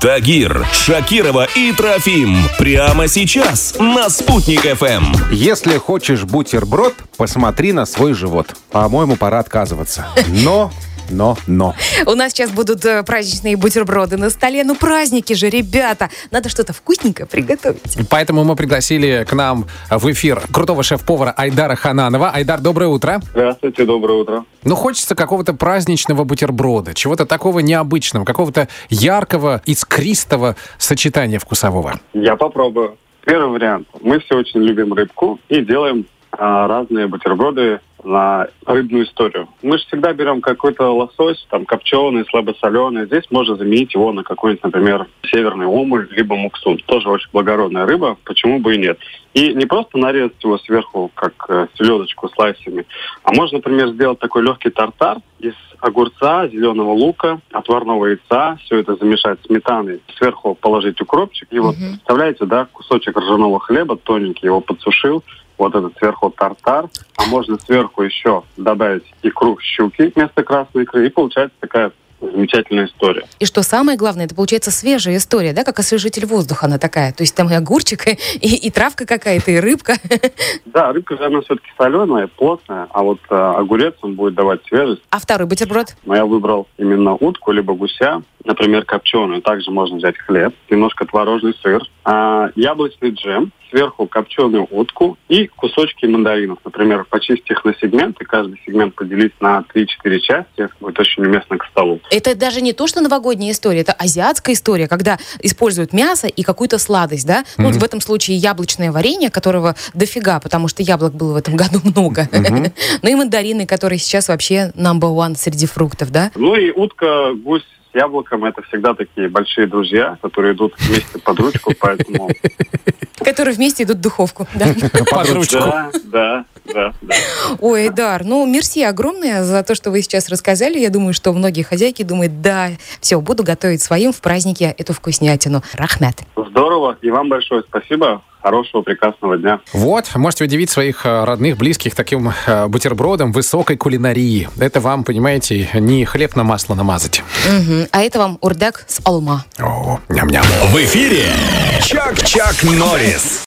Тагир, Шакирова и Трофим. Прямо сейчас на «Спутник ФМ». Если хочешь бутерброд, посмотри на свой живот. По-моему, пора отказываться. Но но, но. У нас сейчас будут э, праздничные бутерброды на столе. Ну, праздники же, ребята. Надо что-то вкусненькое приготовить. Поэтому мы пригласили к нам в эфир крутого шеф-повара Айдара Хананова. Айдар, доброе утро. Здравствуйте, доброе утро. Ну, хочется какого-то праздничного бутерброда, чего-то такого необычного, какого-то яркого, искристого сочетания вкусового. Я попробую. Первый вариант. Мы все очень любим рыбку и делаем а, разные бутерброды на рыбную историю. Мы же всегда берем какой-то лосось, там, копченый, слабосоленый. Здесь можно заменить его на какой-нибудь, например, северный омуль, либо муксун. Тоже очень благородная рыба, почему бы и нет. И не просто нарезать его сверху, как э, селедочку слайсами, а можно, например, сделать такой легкий тартар из огурца, зеленого лука, отварного яйца, все это замешать сметаной, сверху положить укропчик. И вот, представляете, да, кусочек ржаного хлеба тоненький, его подсушил, вот этот сверху тартар, а можно сверху еще добавить икру щуки вместо красной икры, и получается такая замечательная история. И что самое главное, это получается свежая история, да, как освежитель воздуха она такая. То есть там и огурчик, и, и травка какая-то, и рыбка. Да, рыбка, она все-таки соленая, плотная, а вот э, огурец, он будет давать свежесть. А второй бутерброд? Но я выбрал именно утку, либо гуся, например, копченую. Также можно взять хлеб, немножко творожный сыр, а, яблочный джем, сверху копченую утку и кусочки мандаринов. Например, почистить их на сегменты, каждый сегмент поделить на 3-4 части, будет очень уместно к столу. Это даже не то, что новогодняя история, это азиатская история, когда используют мясо и какую-то сладость, да? Mm-hmm. Ну, вот в этом случае яблочное варенье, которого дофига, потому что яблок было в этом году много. Mm-hmm. ну и мандарины, которые сейчас вообще number one среди фруктов, да? Ну и утка, гусь яблоком это всегда такие большие друзья, которые идут вместе под ручку, поэтому которые вместе идут в духовку. Да? Под ручку. Да, да, да, да. Ой, Дар, ну, мерси огромное за то, что вы сейчас рассказали. Я думаю, что многие хозяйки думают, да, все, буду готовить своим в празднике эту вкуснятину. Рахмет. Здорово. И вам большое спасибо хорошего, прекрасного дня. Вот, можете удивить своих э, родных, близких таким э, бутербродом высокой кулинарии. Это вам, понимаете, не хлеб на масло намазать. Угу. А это вам урдак с алма. О, ням-ням. В эфире Чак-Чак Норрис.